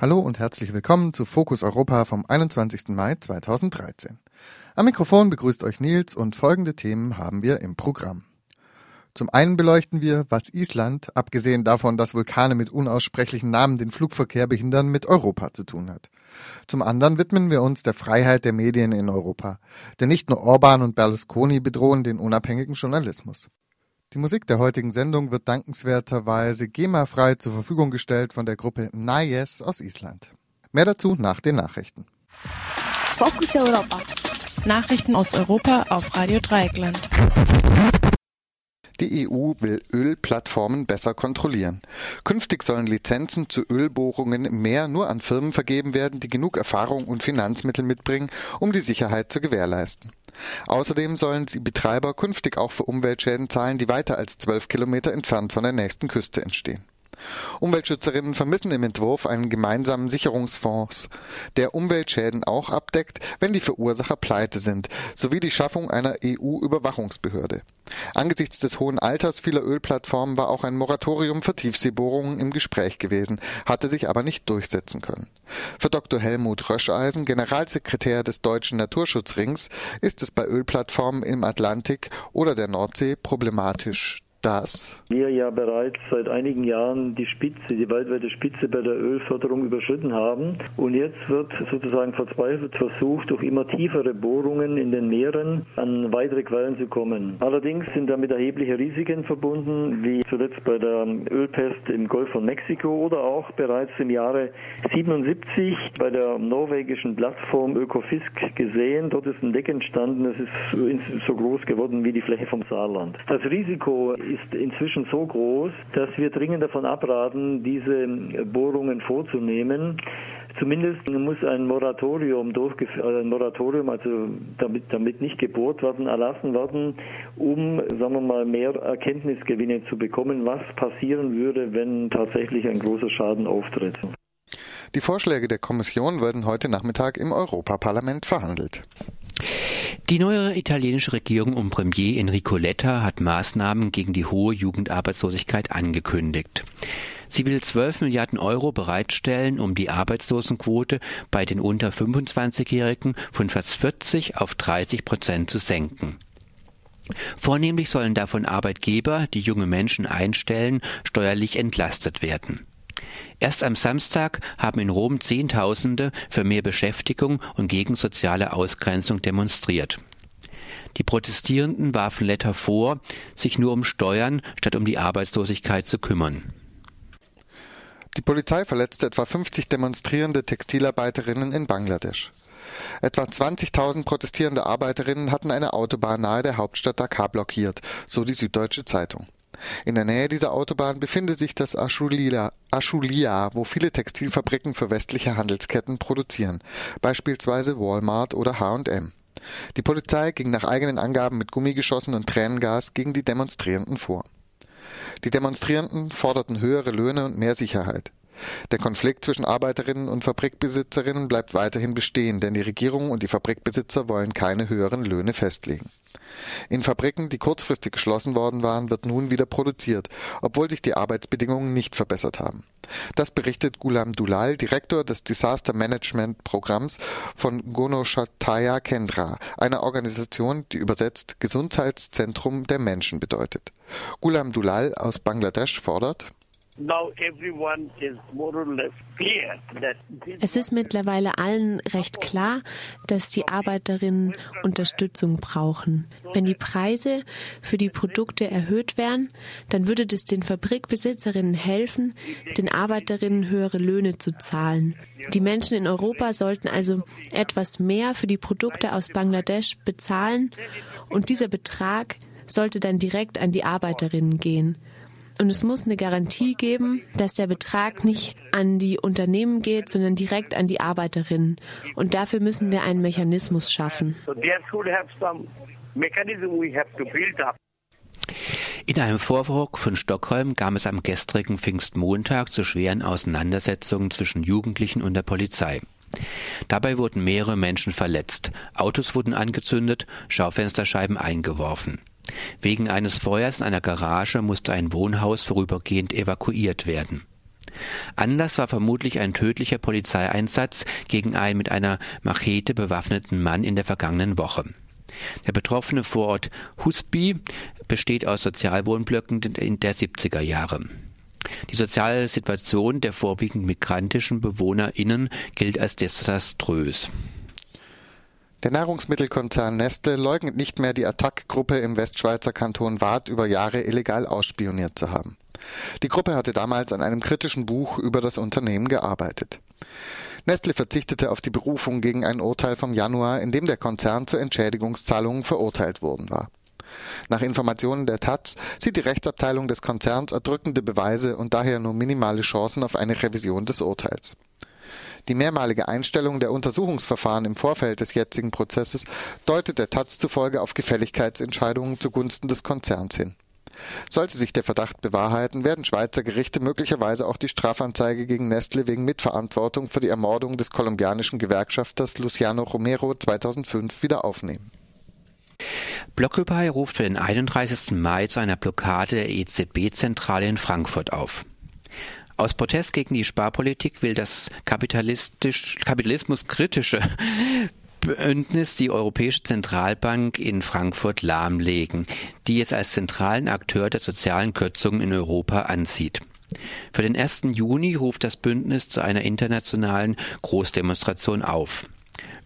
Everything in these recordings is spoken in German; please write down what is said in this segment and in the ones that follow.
Hallo und herzlich willkommen zu Fokus Europa vom 21. Mai 2013. Am Mikrofon begrüßt euch Nils und folgende Themen haben wir im Programm. Zum einen beleuchten wir, was Island, abgesehen davon, dass Vulkane mit unaussprechlichen Namen den Flugverkehr behindern, mit Europa zu tun hat. Zum anderen widmen wir uns der Freiheit der Medien in Europa. Denn nicht nur Orban und Berlusconi bedrohen den unabhängigen Journalismus. Die Musik der heutigen Sendung wird dankenswerterweise GEMA-frei zur Verfügung gestellt von der Gruppe Nayes aus Island. Mehr dazu nach den Nachrichten. Focus Europa. Nachrichten aus Europa auf Radio Dreieckland. Die EU will Ölplattformen besser kontrollieren. Künftig sollen Lizenzen zu Ölbohrungen mehr nur an Firmen vergeben werden, die genug Erfahrung und Finanzmittel mitbringen, um die Sicherheit zu gewährleisten. Außerdem sollen die Betreiber künftig auch für Umweltschäden zahlen, die weiter als zwölf Kilometer entfernt von der nächsten Küste entstehen. Umweltschützerinnen vermissen im Entwurf einen gemeinsamen Sicherungsfonds, der Umweltschäden auch abdeckt, wenn die Verursacher pleite sind, sowie die Schaffung einer EU-Überwachungsbehörde. Angesichts des hohen Alters vieler Ölplattformen war auch ein Moratorium für Tiefseebohrungen im Gespräch gewesen, hatte sich aber nicht durchsetzen können. Für Dr. Helmut Röscheisen, Generalsekretär des Deutschen Naturschutzrings, ist es bei Ölplattformen im Atlantik oder der Nordsee problematisch, dass wir ja bereits seit einigen Jahren die Spitze, die weltweite Spitze bei der Ölförderung überschritten haben. Und jetzt wird sozusagen verzweifelt versucht, durch immer tiefere Bohrungen in den Meeren an weitere Quellen zu kommen. Allerdings sind damit erhebliche Risiken verbunden, wie zuletzt bei der Ölpest im Golf von Mexiko oder auch bereits im Jahre 77 bei der norwegischen Plattform Ökofisk gesehen. Dort ist ein Deck entstanden, das ist so groß geworden wie die Fläche vom Saarland. Das Risiko ist inzwischen so groß, dass wir dringend davon abraten, diese Bohrungen vorzunehmen. Zumindest muss ein Moratorium durchgeführt, ein Moratorium, also damit, damit nicht gebohrt werden, erlassen werden, um, sagen wir mal, mehr Erkenntnisgewinne zu bekommen, was passieren würde, wenn tatsächlich ein großer Schaden auftritt. Die Vorschläge der Kommission werden heute Nachmittag im Europaparlament verhandelt. Die neue italienische Regierung um Premier Enrico Letta hat Maßnahmen gegen die hohe Jugendarbeitslosigkeit angekündigt. Sie will 12 Milliarden Euro bereitstellen, um die Arbeitslosenquote bei den unter 25-Jährigen von fast 40 auf 30 Prozent zu senken. Vornehmlich sollen davon Arbeitgeber, die junge Menschen einstellen, steuerlich entlastet werden. Erst am Samstag haben in Rom Zehntausende für mehr Beschäftigung und gegen soziale Ausgrenzung demonstriert. Die Protestierenden warfen Letter vor, sich nur um Steuern statt um die Arbeitslosigkeit zu kümmern. Die Polizei verletzte etwa 50 demonstrierende Textilarbeiterinnen in Bangladesch. Etwa 20.000 protestierende Arbeiterinnen hatten eine Autobahn nahe der Hauptstadt Dhaka blockiert, so die Süddeutsche Zeitung. In der Nähe dieser Autobahn befindet sich das Ashulia, wo viele Textilfabriken für westliche Handelsketten produzieren, beispielsweise Walmart oder H&M. Die Polizei ging nach eigenen Angaben mit Gummigeschossen und Tränengas gegen die Demonstrierenden vor. Die Demonstrierenden forderten höhere Löhne und mehr Sicherheit. Der Konflikt zwischen Arbeiterinnen und Fabrikbesitzerinnen bleibt weiterhin bestehen, denn die Regierung und die Fabrikbesitzer wollen keine höheren Löhne festlegen. In Fabriken, die kurzfristig geschlossen worden waren, wird nun wieder produziert, obwohl sich die Arbeitsbedingungen nicht verbessert haben. Das berichtet Gulam Dulal, Direktor des Disaster Management Programms von Gonoshataya Kendra, einer Organisation, die übersetzt Gesundheitszentrum der Menschen bedeutet. Gulam Dulal aus Bangladesch fordert es ist mittlerweile allen recht klar, dass die Arbeiterinnen Unterstützung brauchen. Wenn die Preise für die Produkte erhöht wären, dann würde das den Fabrikbesitzerinnen helfen, den Arbeiterinnen höhere Löhne zu zahlen. Die Menschen in Europa sollten also etwas mehr für die Produkte aus Bangladesch bezahlen und dieser Betrag sollte dann direkt an die Arbeiterinnen gehen. Und es muss eine Garantie geben, dass der Betrag nicht an die Unternehmen geht, sondern direkt an die Arbeiterinnen. Und dafür müssen wir einen Mechanismus schaffen. In einem Vorwurf von Stockholm kam es am gestrigen Pfingstmontag zu schweren Auseinandersetzungen zwischen Jugendlichen und der Polizei. Dabei wurden mehrere Menschen verletzt, Autos wurden angezündet, Schaufensterscheiben eingeworfen. Wegen eines Feuers in einer Garage musste ein Wohnhaus vorübergehend evakuiert werden. Anlass war vermutlich ein tödlicher Polizeieinsatz gegen einen mit einer Machete bewaffneten Mann in der vergangenen Woche. Der betroffene Vorort Husby besteht aus Sozialwohnblöcken der 70er Jahre. Die soziale Situation der vorwiegend migrantischen BewohnerInnen gilt als desaströs. Der Nahrungsmittelkonzern Nestle leugnet nicht mehr, die Attac-Gruppe im Westschweizer Kanton Waadt über Jahre illegal ausspioniert zu haben. Die Gruppe hatte damals an einem kritischen Buch über das Unternehmen gearbeitet. Nestle verzichtete auf die Berufung gegen ein Urteil vom Januar, in dem der Konzern zu Entschädigungszahlungen verurteilt worden war. Nach Informationen der taz sieht die Rechtsabteilung des Konzerns erdrückende Beweise und daher nur minimale Chancen auf eine Revision des Urteils. Die mehrmalige Einstellung der Untersuchungsverfahren im Vorfeld des jetzigen Prozesses deutet der taz zufolge auf Gefälligkeitsentscheidungen zugunsten des Konzerns hin. Sollte sich der Verdacht bewahrheiten, werden Schweizer Gerichte möglicherweise auch die Strafanzeige gegen Nestle wegen Mitverantwortung für die Ermordung des kolumbianischen Gewerkschafters Luciano Romero 2005 wieder aufnehmen. Blockupy ruft für den 31. Mai zu einer Blockade der EZB-Zentrale in Frankfurt auf. Aus Protest gegen die Sparpolitik will das kapitalismuskritische Bündnis die Europäische Zentralbank in Frankfurt lahmlegen, die es als zentralen Akteur der sozialen Kürzungen in Europa ansieht. Für den 1. Juni ruft das Bündnis zu einer internationalen Großdemonstration auf.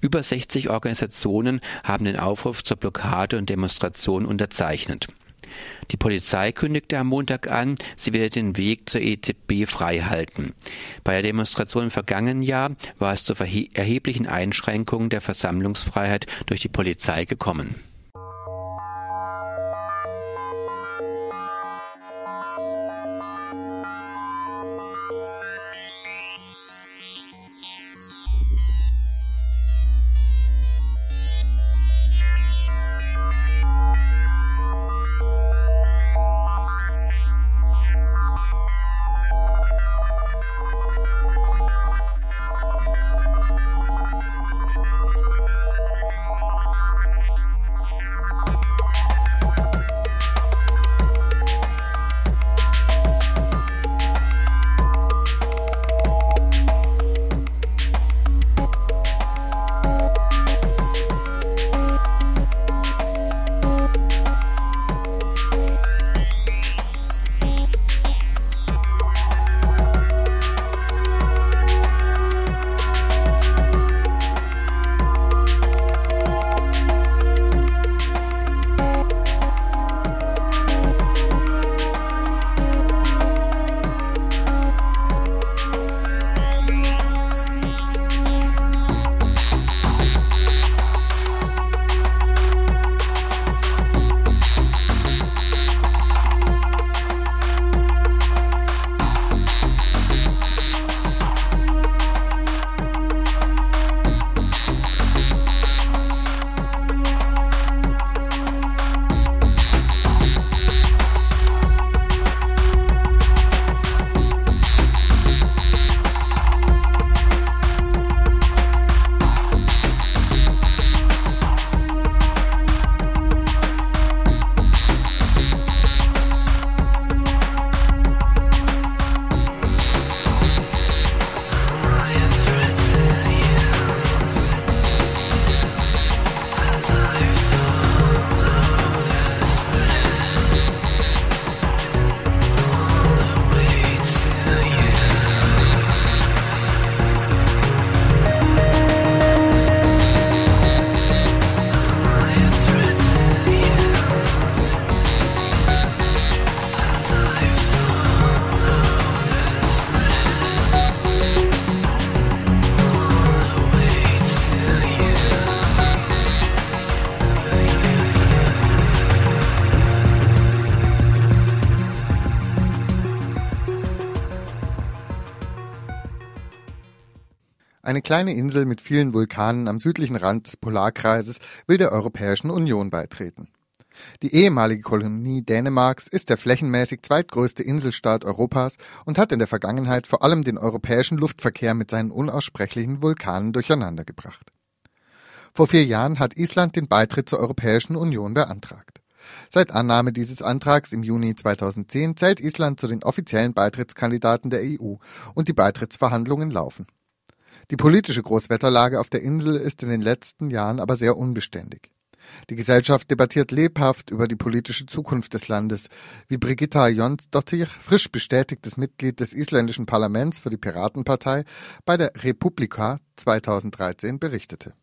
Über 60 Organisationen haben den Aufruf zur Blockade und Demonstration unterzeichnet. Die Polizei kündigte am Montag an, sie werde den Weg zur EZB freihalten. Bei der Demonstration im vergangenen Jahr war es zu erheblichen Einschränkungen der Versammlungsfreiheit durch die Polizei gekommen. Eine kleine Insel mit vielen Vulkanen am südlichen Rand des Polarkreises will der Europäischen Union beitreten. Die ehemalige Kolonie Dänemarks ist der flächenmäßig zweitgrößte Inselstaat Europas und hat in der Vergangenheit vor allem den europäischen Luftverkehr mit seinen unaussprechlichen Vulkanen durcheinandergebracht. Vor vier Jahren hat Island den Beitritt zur Europäischen Union beantragt. Seit Annahme dieses Antrags im Juni 2010 zählt Island zu den offiziellen Beitrittskandidaten der EU und die Beitrittsverhandlungen laufen. Die politische Großwetterlage auf der Insel ist in den letzten Jahren aber sehr unbeständig. Die Gesellschaft debattiert lebhaft über die politische Zukunft des Landes, wie Brigitta Jonsdottir, frisch bestätigtes Mitglied des isländischen Parlaments für die Piratenpartei, bei der Republika 2013 berichtete.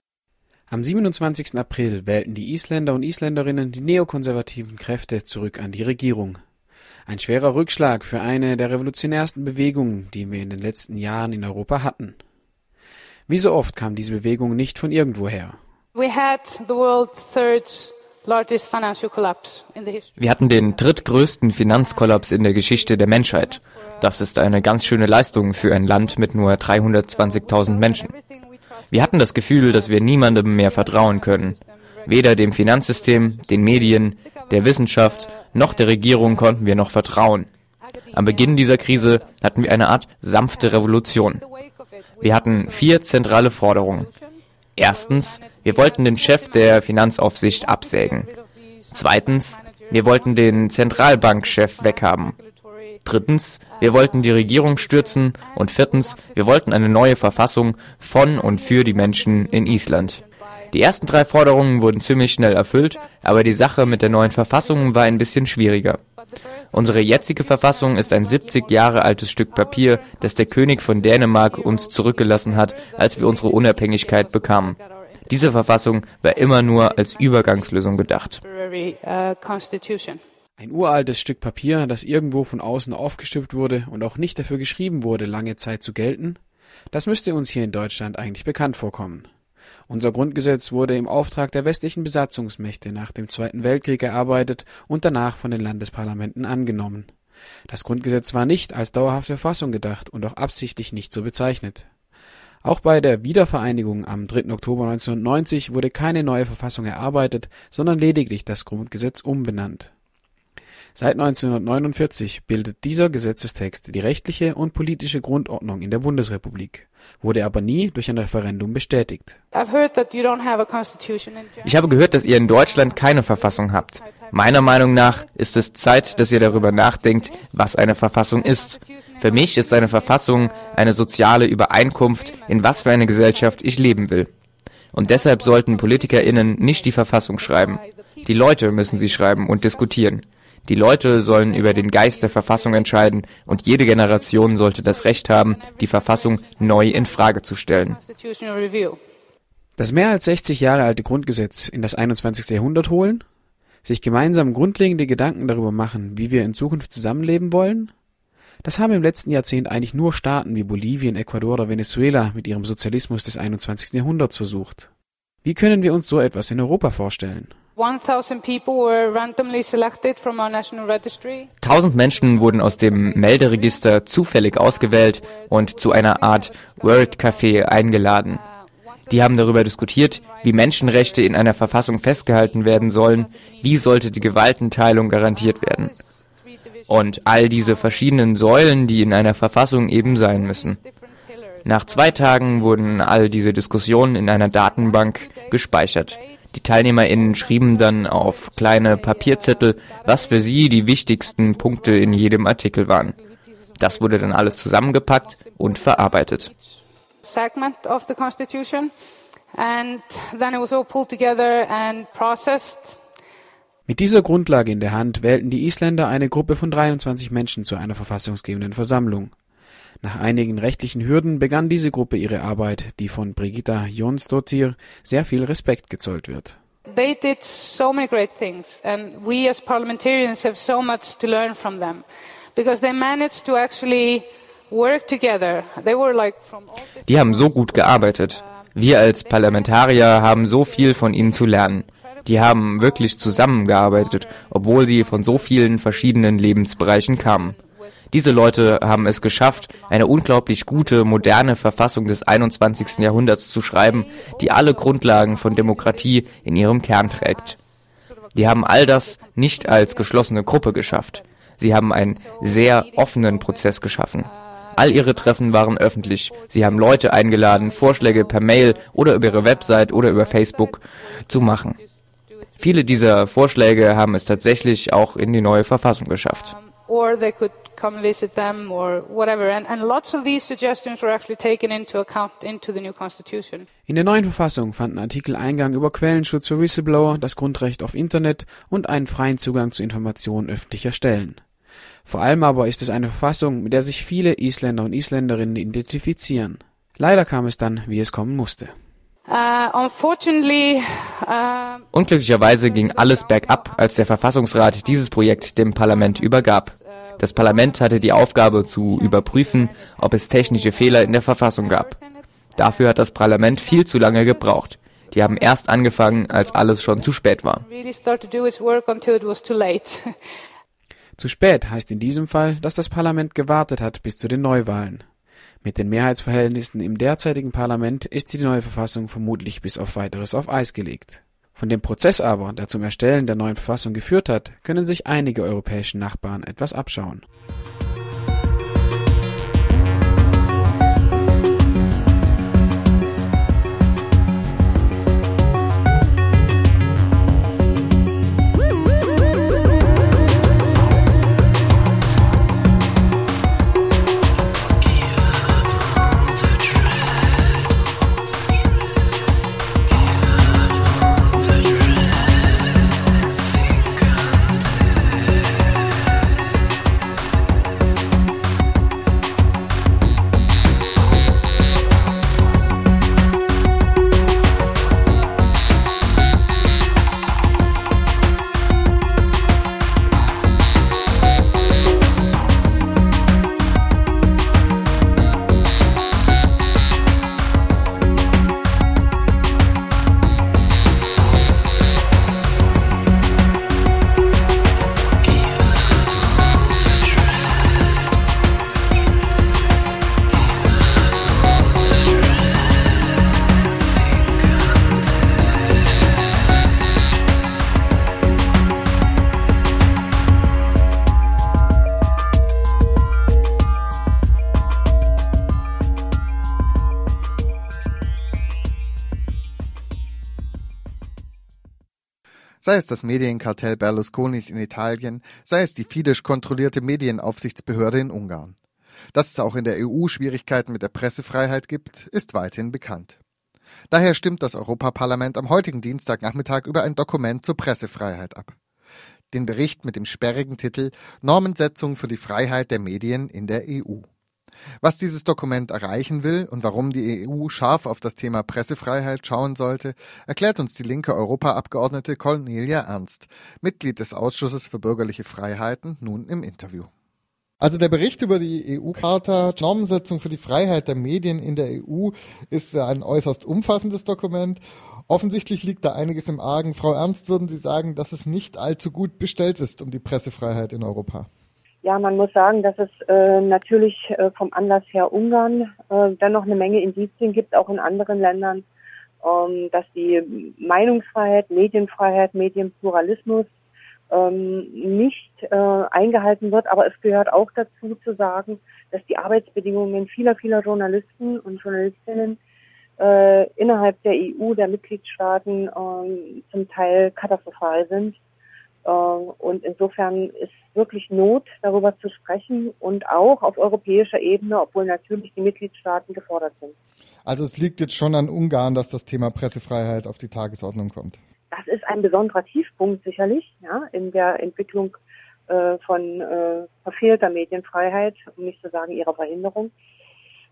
Am 27. April wählten die Isländer und Isländerinnen die neokonservativen Kräfte zurück an die Regierung. Ein schwerer Rückschlag für eine der revolutionärsten Bewegungen, die wir in den letzten Jahren in Europa hatten. Wie so oft kam diese Bewegung nicht von irgendwoher. Wir hatten den drittgrößten Finanzkollaps in der Geschichte der Menschheit. Das ist eine ganz schöne Leistung für ein Land mit nur 320.000 Menschen. Wir hatten das Gefühl, dass wir niemandem mehr vertrauen können. Weder dem Finanzsystem, den Medien, der Wissenschaft noch der Regierung konnten wir noch vertrauen. Am Beginn dieser Krise hatten wir eine Art sanfte Revolution. Wir hatten vier zentrale Forderungen. Erstens, wir wollten den Chef der Finanzaufsicht absägen. Zweitens, wir wollten den Zentralbankchef weghaben. Drittens, wir wollten die Regierung stürzen. Und viertens, wir wollten eine neue Verfassung von und für die Menschen in Island. Die ersten drei Forderungen wurden ziemlich schnell erfüllt, aber die Sache mit der neuen Verfassung war ein bisschen schwieriger. Unsere jetzige Verfassung ist ein 70 Jahre altes Stück Papier, das der König von Dänemark uns zurückgelassen hat, als wir unsere Unabhängigkeit bekamen. Diese Verfassung war immer nur als Übergangslösung gedacht. Ein uraltes Stück Papier, das irgendwo von außen aufgestülpt wurde und auch nicht dafür geschrieben wurde, lange Zeit zu gelten, das müsste uns hier in Deutschland eigentlich bekannt vorkommen. Unser Grundgesetz wurde im Auftrag der westlichen Besatzungsmächte nach dem Zweiten Weltkrieg erarbeitet und danach von den Landesparlamenten angenommen. Das Grundgesetz war nicht als dauerhafte Verfassung gedacht und auch absichtlich nicht so bezeichnet. Auch bei der Wiedervereinigung am 3. Oktober 1990 wurde keine neue Verfassung erarbeitet, sondern lediglich das Grundgesetz umbenannt. Seit 1949 bildet dieser Gesetzestext die rechtliche und politische Grundordnung in der Bundesrepublik, wurde aber nie durch ein Referendum bestätigt. Ich habe gehört, dass ihr in Deutschland keine Verfassung habt. Meiner Meinung nach ist es Zeit, dass ihr darüber nachdenkt, was eine Verfassung ist. Für mich ist eine Verfassung eine soziale Übereinkunft, in was für eine Gesellschaft ich leben will. Und deshalb sollten PolitikerInnen nicht die Verfassung schreiben. Die Leute müssen sie schreiben und diskutieren. Die Leute sollen über den Geist der Verfassung entscheiden und jede Generation sollte das Recht haben, die Verfassung neu in Frage zu stellen. Das mehr als 60 Jahre alte Grundgesetz in das 21. Jahrhundert holen? Sich gemeinsam grundlegende Gedanken darüber machen, wie wir in Zukunft zusammenleben wollen? Das haben im letzten Jahrzehnt eigentlich nur Staaten wie Bolivien, Ecuador oder Venezuela mit ihrem Sozialismus des 21. Jahrhunderts versucht. Wie können wir uns so etwas in Europa vorstellen? Tausend Menschen wurden aus dem Melderegister zufällig ausgewählt und zu einer Art World Café eingeladen. Die haben darüber diskutiert, wie Menschenrechte in einer Verfassung festgehalten werden sollen, wie sollte die Gewaltenteilung garantiert werden. Und all diese verschiedenen Säulen, die in einer Verfassung eben sein müssen. Nach zwei Tagen wurden all diese Diskussionen in einer Datenbank gespeichert. Die TeilnehmerInnen schrieben dann auf kleine Papierzettel, was für sie die wichtigsten Punkte in jedem Artikel waren. Das wurde dann alles zusammengepackt und verarbeitet. Segment of the Constitution and then it was all pulled together and processed. Mit dieser Grundlage in der Hand wählten die Isländer eine Gruppe von 23 Menschen zu einer verfassungsgebenden Versammlung. Nach einigen rechtlichen Hürden begann diese Gruppe ihre Arbeit, die von Brigitta Jonsdottir sehr viel Respekt gezollt wird. They did so many great things and we as parliamentarians have so much to learn from them because they managed to actually work together. They were like from Die haben so gut gearbeitet. Wir als Parlamentarier haben so viel von ihnen zu lernen. Die haben wirklich zusammengearbeitet, obwohl sie von so vielen verschiedenen Lebensbereichen kamen. Diese Leute haben es geschafft, eine unglaublich gute, moderne Verfassung des 21. Jahrhunderts zu schreiben, die alle Grundlagen von Demokratie in ihrem Kern trägt. Die haben all das nicht als geschlossene Gruppe geschafft. Sie haben einen sehr offenen Prozess geschaffen. All ihre Treffen waren öffentlich. Sie haben Leute eingeladen, Vorschläge per Mail oder über ihre Website oder über Facebook zu machen. Viele dieser Vorschläge haben es tatsächlich auch in die neue Verfassung geschafft. or they could come visit them or whatever. And, and lots of these suggestions were actually taken into account into the new constitution. In der neuen Verfassung fanden Artikel Eingang über Quellenschutz für Whistleblower, das Grundrecht auf Internet und einen freien Zugang zu Informationen öffentlicher Stellen. Vor allem aber ist es eine Verfassung, mit der sich viele Isländer und Isländerinnen identifizieren. Leider kam es dann, wie es kommen musste. Uh, unfortunately, uh, Unglücklicherweise ging alles bergab, als der Verfassungsrat dieses Projekt dem Parlament übergab. Das Parlament hatte die Aufgabe zu überprüfen, ob es technische Fehler in der Verfassung gab. Dafür hat das Parlament viel zu lange gebraucht. Die haben erst angefangen, als alles schon zu spät war. Zu spät heißt in diesem Fall, dass das Parlament gewartet hat bis zu den Neuwahlen. Mit den Mehrheitsverhältnissen im derzeitigen Parlament ist die neue Verfassung vermutlich bis auf weiteres auf Eis gelegt. Von dem Prozess aber, der zum Erstellen der neuen Verfassung geführt hat, können sich einige europäische Nachbarn etwas abschauen. Sei es das Medienkartell Berlusconis in Italien, sei es die Fidesz kontrollierte Medienaufsichtsbehörde in Ungarn. Dass es auch in der EU Schwierigkeiten mit der Pressefreiheit gibt, ist weithin bekannt. Daher stimmt das Europaparlament am heutigen Dienstagnachmittag über ein Dokument zur Pressefreiheit ab. Den Bericht mit dem sperrigen Titel Normensetzung für die Freiheit der Medien in der EU. Was dieses Dokument erreichen will und warum die EU scharf auf das Thema Pressefreiheit schauen sollte, erklärt uns die linke Europaabgeordnete Cornelia Ernst, Mitglied des Ausschusses für bürgerliche Freiheiten, nun im Interview. Also der Bericht über die EU-Charta Normensetzung für die Freiheit der Medien in der EU ist ein äußerst umfassendes Dokument. Offensichtlich liegt da einiges im Argen. Frau Ernst, würden Sie sagen, dass es nicht allzu gut bestellt ist um die Pressefreiheit in Europa? Ja, man muss sagen, dass es äh, natürlich äh, vom Anlass her Ungarn äh, dann noch eine Menge Indizien gibt, auch in anderen Ländern, ähm, dass die Meinungsfreiheit, Medienfreiheit, Medienpluralismus ähm, nicht äh, eingehalten wird. Aber es gehört auch dazu zu sagen, dass die Arbeitsbedingungen vieler, vieler Journalisten und Journalistinnen äh, innerhalb der EU, der Mitgliedstaaten äh, zum Teil katastrophal sind. Äh, und insofern ist wirklich Not, darüber zu sprechen und auch auf europäischer Ebene, obwohl natürlich die Mitgliedstaaten gefordert sind. Also es liegt jetzt schon an Ungarn, dass das Thema Pressefreiheit auf die Tagesordnung kommt. Das ist ein besonderer Tiefpunkt sicherlich ja, in der Entwicklung äh, von äh, verfehlter Medienfreiheit, um nicht zu sagen ihrer Verhinderung.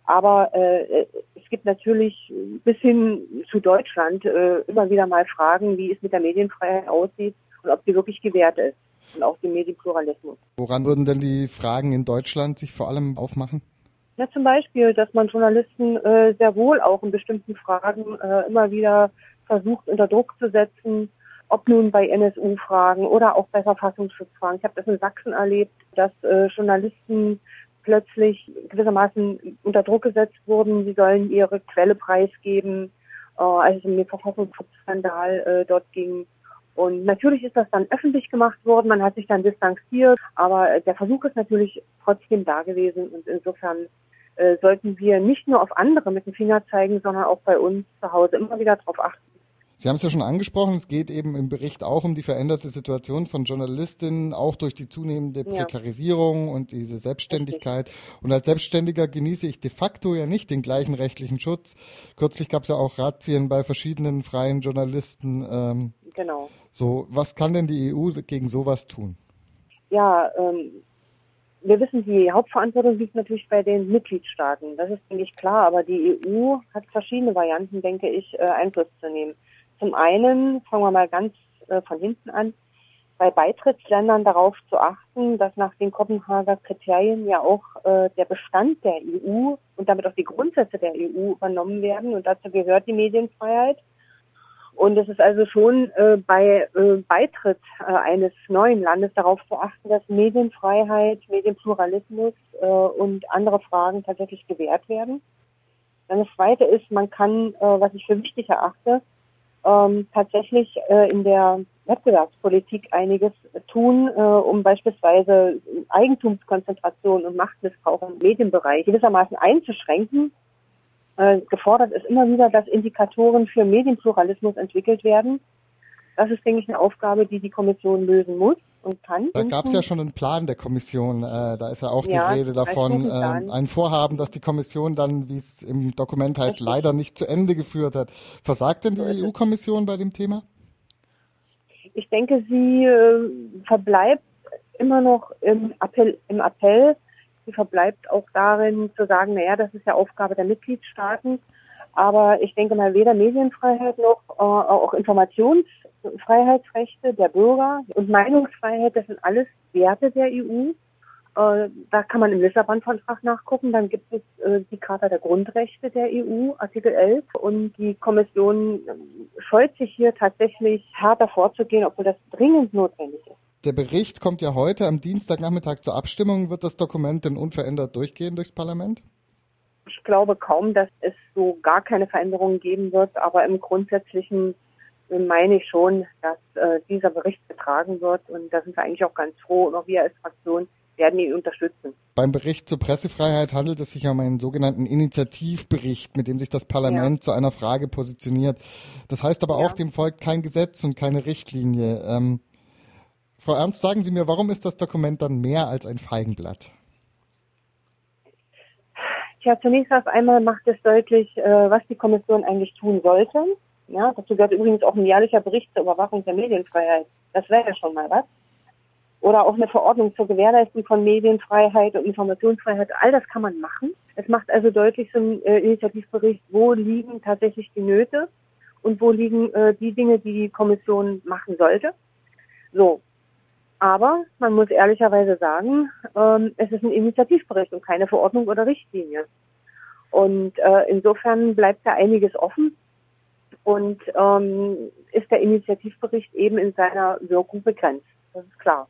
Aber äh, es gibt natürlich bis hin zu Deutschland äh, immer wieder mal Fragen, wie es mit der Medienfreiheit aussieht und ob sie wirklich gewährt ist und auch den Medienpluralismus. Woran würden denn die Fragen in Deutschland sich vor allem aufmachen? Ja, zum Beispiel, dass man Journalisten äh, sehr wohl auch in bestimmten Fragen äh, immer wieder versucht, unter Druck zu setzen ob nun bei NSU-Fragen oder auch bei Verfassungsschutzfragen. Ich habe das in Sachsen erlebt, dass äh, Journalisten plötzlich gewissermaßen unter Druck gesetzt wurden. Sie sollen ihre Quelle preisgeben, äh, als es um den Verfassungsschutzskandal äh, dort ging. Und natürlich ist das dann öffentlich gemacht worden, man hat sich dann distanziert, aber der Versuch ist natürlich trotzdem da gewesen und insofern äh, sollten wir nicht nur auf andere mit dem Finger zeigen, sondern auch bei uns zu Hause immer wieder darauf achten, Sie haben es ja schon angesprochen, es geht eben im Bericht auch um die veränderte Situation von Journalistinnen, auch durch die zunehmende Prekarisierung ja. und diese Selbstständigkeit. Und als Selbstständiger genieße ich de facto ja nicht den gleichen rechtlichen Schutz. Kürzlich gab es ja auch Razzien bei verschiedenen freien Journalisten. Ähm, genau. So, was kann denn die EU gegen sowas tun? Ja, ähm, wir wissen, die Hauptverantwortung liegt natürlich bei den Mitgliedstaaten. Das ist, denke ich, klar. Aber die EU hat verschiedene Varianten, denke ich, äh, Einfluss zu nehmen. Zum einen, fangen wir mal ganz äh, von hinten an, bei Beitrittsländern darauf zu achten, dass nach den Kopenhager Kriterien ja auch äh, der Bestand der EU und damit auch die Grundsätze der EU übernommen werden. Und dazu gehört die Medienfreiheit. Und es ist also schon äh, bei äh, Beitritt äh, eines neuen Landes darauf zu achten, dass Medienfreiheit, Medienpluralismus äh, und andere Fragen tatsächlich gewährt werden. Dann das Zweite ist, man kann, äh, was ich für wichtig erachte, ähm, tatsächlich äh, in der Wettbewerbspolitik einiges tun, äh, um beispielsweise Eigentumskonzentration und Machtmissbrauch im Medienbereich gewissermaßen einzuschränken. Äh, gefordert ist immer wieder, dass Indikatoren für Medienpluralismus entwickelt werden. Das ist, denke ich, eine Aufgabe, die die Kommission lösen muss und kann. Da gab es ja schon einen Plan der Kommission. Äh, da ist ja auch ja, die Rede davon, äh, ein Vorhaben, das die Kommission dann, wie es im Dokument heißt, Richtig. leider nicht zu Ende geführt hat. Versagt denn die EU-Kommission bei dem Thema? Ich denke, sie äh, verbleibt immer noch im Appell, im Appell. Sie verbleibt auch darin zu sagen, naja, das ist ja Aufgabe der Mitgliedstaaten. Aber ich denke mal, weder Medienfreiheit noch äh, auch Informationsfreiheitsrechte der Bürger und Meinungsfreiheit, das sind alles Werte der EU. Äh, da kann man im Lissabon-Vertrag nachgucken. Dann gibt es äh, die Charta der Grundrechte der EU, Artikel 11. Und die Kommission scheut sich hier tatsächlich härter vorzugehen, obwohl das dringend notwendig ist. Der Bericht kommt ja heute am Dienstagnachmittag zur Abstimmung. Wird das Dokument denn unverändert durchgehen durchs Parlament? Ich glaube kaum, dass es so gar keine Veränderungen geben wird, aber im Grundsätzlichen meine ich schon, dass äh, dieser Bericht getragen wird und da sind wir eigentlich auch ganz froh und auch wir als Fraktion werden ihn unterstützen. Beim Bericht zur Pressefreiheit handelt es sich um einen sogenannten Initiativbericht, mit dem sich das Parlament ja. zu einer Frage positioniert. Das heißt aber ja. auch, dem folgt kein Gesetz und keine Richtlinie. Ähm, Frau Ernst, sagen Sie mir, warum ist das Dokument dann mehr als ein Feigenblatt? Tja, zunächst erst einmal macht es deutlich, äh, was die Kommission eigentlich tun sollte. Ja, dazu gehört übrigens auch ein jährlicher Bericht zur Überwachung der Medienfreiheit. Das wäre ja schon mal was. Oder auch eine Verordnung zur Gewährleistung von Medienfreiheit und Informationsfreiheit. All das kann man machen. Es macht also deutlich ein äh, Initiativbericht, wo liegen tatsächlich die Nöte und wo liegen äh, die Dinge, die die Kommission machen sollte. So. Aber man muss ehrlicherweise sagen, ähm, es ist ein Initiativbericht und keine Verordnung oder Richtlinie. Und äh, insofern bleibt da einiges offen und ähm, ist der Initiativbericht eben in seiner Wirkung begrenzt. Das ist klar.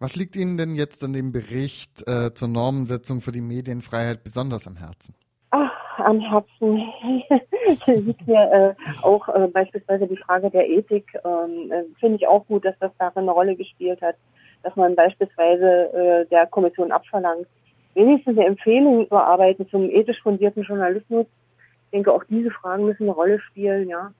Was liegt Ihnen denn jetzt an dem Bericht äh, zur Normensetzung für die Medienfreiheit besonders am Herzen? Ach, am Herzen liegt mir äh, auch äh, beispielsweise die Frage der Ethik. Ähm, äh, Finde ich auch gut, dass das darin eine Rolle gespielt hat, dass man beispielsweise äh, der Kommission abverlangt, wenigstens eine Empfehlung zu erarbeiten zum ethisch fundierten Journalismus. Ich denke, auch diese Fragen müssen eine Rolle spielen, ja.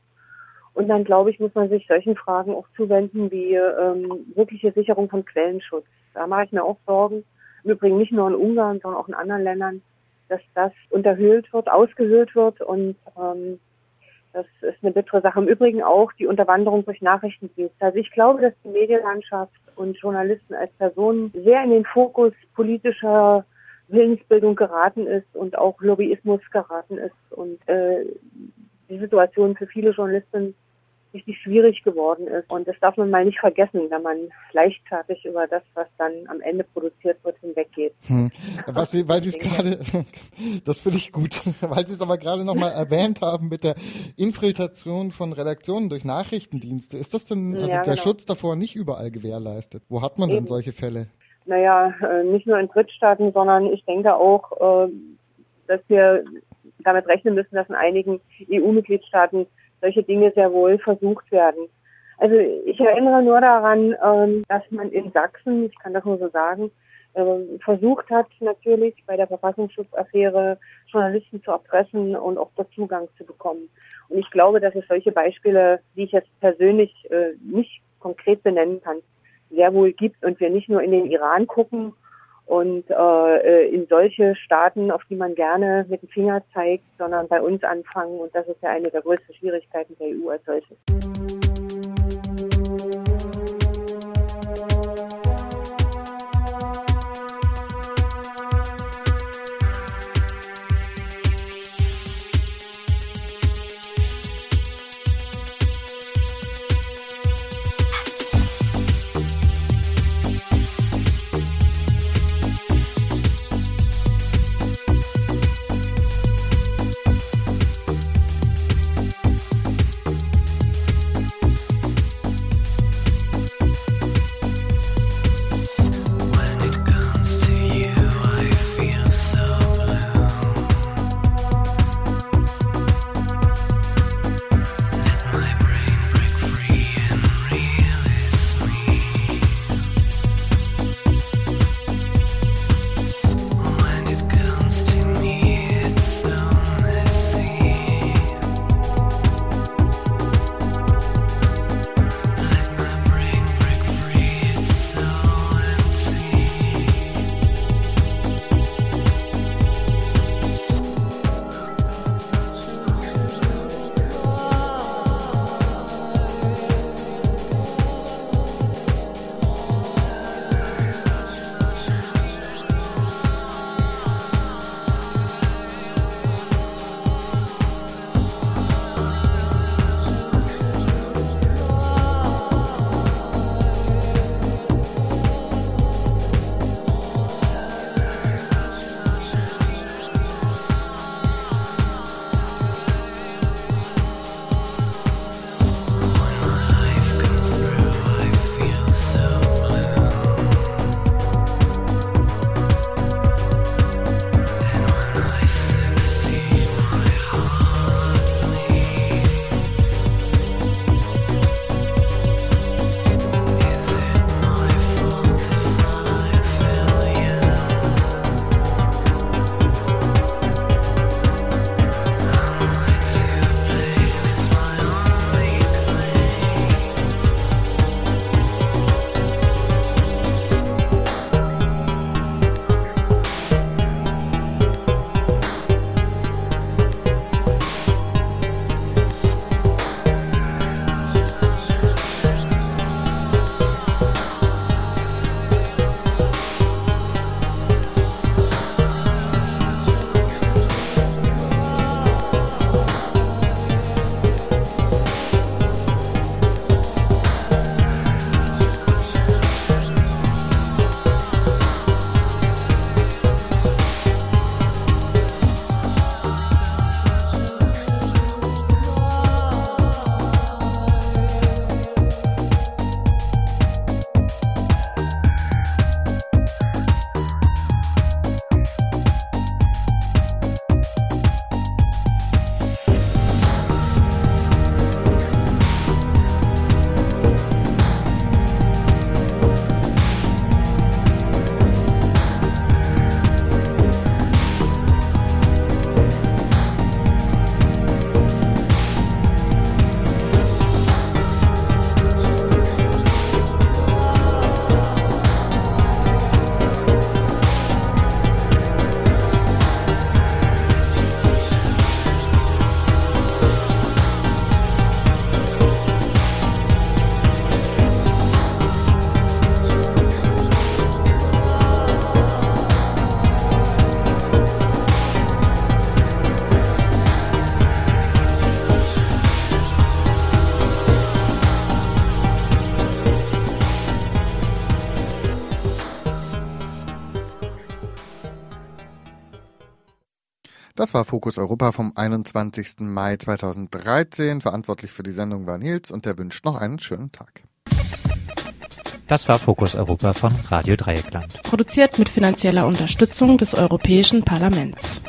Und dann, glaube ich, muss man sich solchen Fragen auch zuwenden wie ähm, wirkliche Sicherung von Quellenschutz. Da mache ich mir auch Sorgen. Im Übrigen nicht nur in Ungarn, sondern auch in anderen Ländern dass das unterhöhlt wird, ausgehöhlt wird und ähm, das ist eine bittere Sache. Im Übrigen auch die Unterwanderung durch Nachrichtendienste. Also ich glaube, dass die Medienlandschaft und Journalisten als Personen sehr in den Fokus politischer Willensbildung geraten ist und auch Lobbyismus geraten ist und äh, die Situation für viele Journalisten richtig schwierig geworden ist. Und das darf man mal nicht vergessen, wenn man leichtfertig über das, was dann am Ende produziert wird, hinweggeht. Hm. Was Sie, weil Sie es gerade, das finde ich gut, weil Sie es aber gerade nochmal erwähnt haben mit der Infiltration von Redaktionen durch Nachrichtendienste. Ist das denn also Ja, der genau. Schutz davor nicht überall gewährleistet? Wo hat man denn Eben. solche Fälle? Naja, äh, nicht nur in Drittstaaten, sondern ich denke auch, äh, dass wir damit rechnen müssen, dass in einigen EU-Mitgliedstaaten solche Dinge sehr wohl versucht werden. Also ich erinnere nur daran, ähm, dass man in Sachsen, ich kann das nur so sagen, ähm, versucht hat natürlich bei der Verfassungsschutzaffäre Journalisten zu erpressen und auch dort Zugang zu bekommen. Und ich glaube, dass es solche Beispiele, die ich jetzt persönlich äh, nicht konkret benennen kann, sehr wohl gibt und wir nicht nur in den Iran gucken und äh, in solche Staaten, auf die man gerne mit dem Finger zeigt, sondern bei uns anfangen. Und das ist ja eine der größten Schwierigkeiten der EU als solches. War Fokus Europa vom 21. Mai 2013. Verantwortlich für die Sendung war Nils und der wünscht noch einen schönen Tag. Das war Fokus Europa von Radio Dreieckland. Produziert mit finanzieller Unterstützung des Europäischen Parlaments.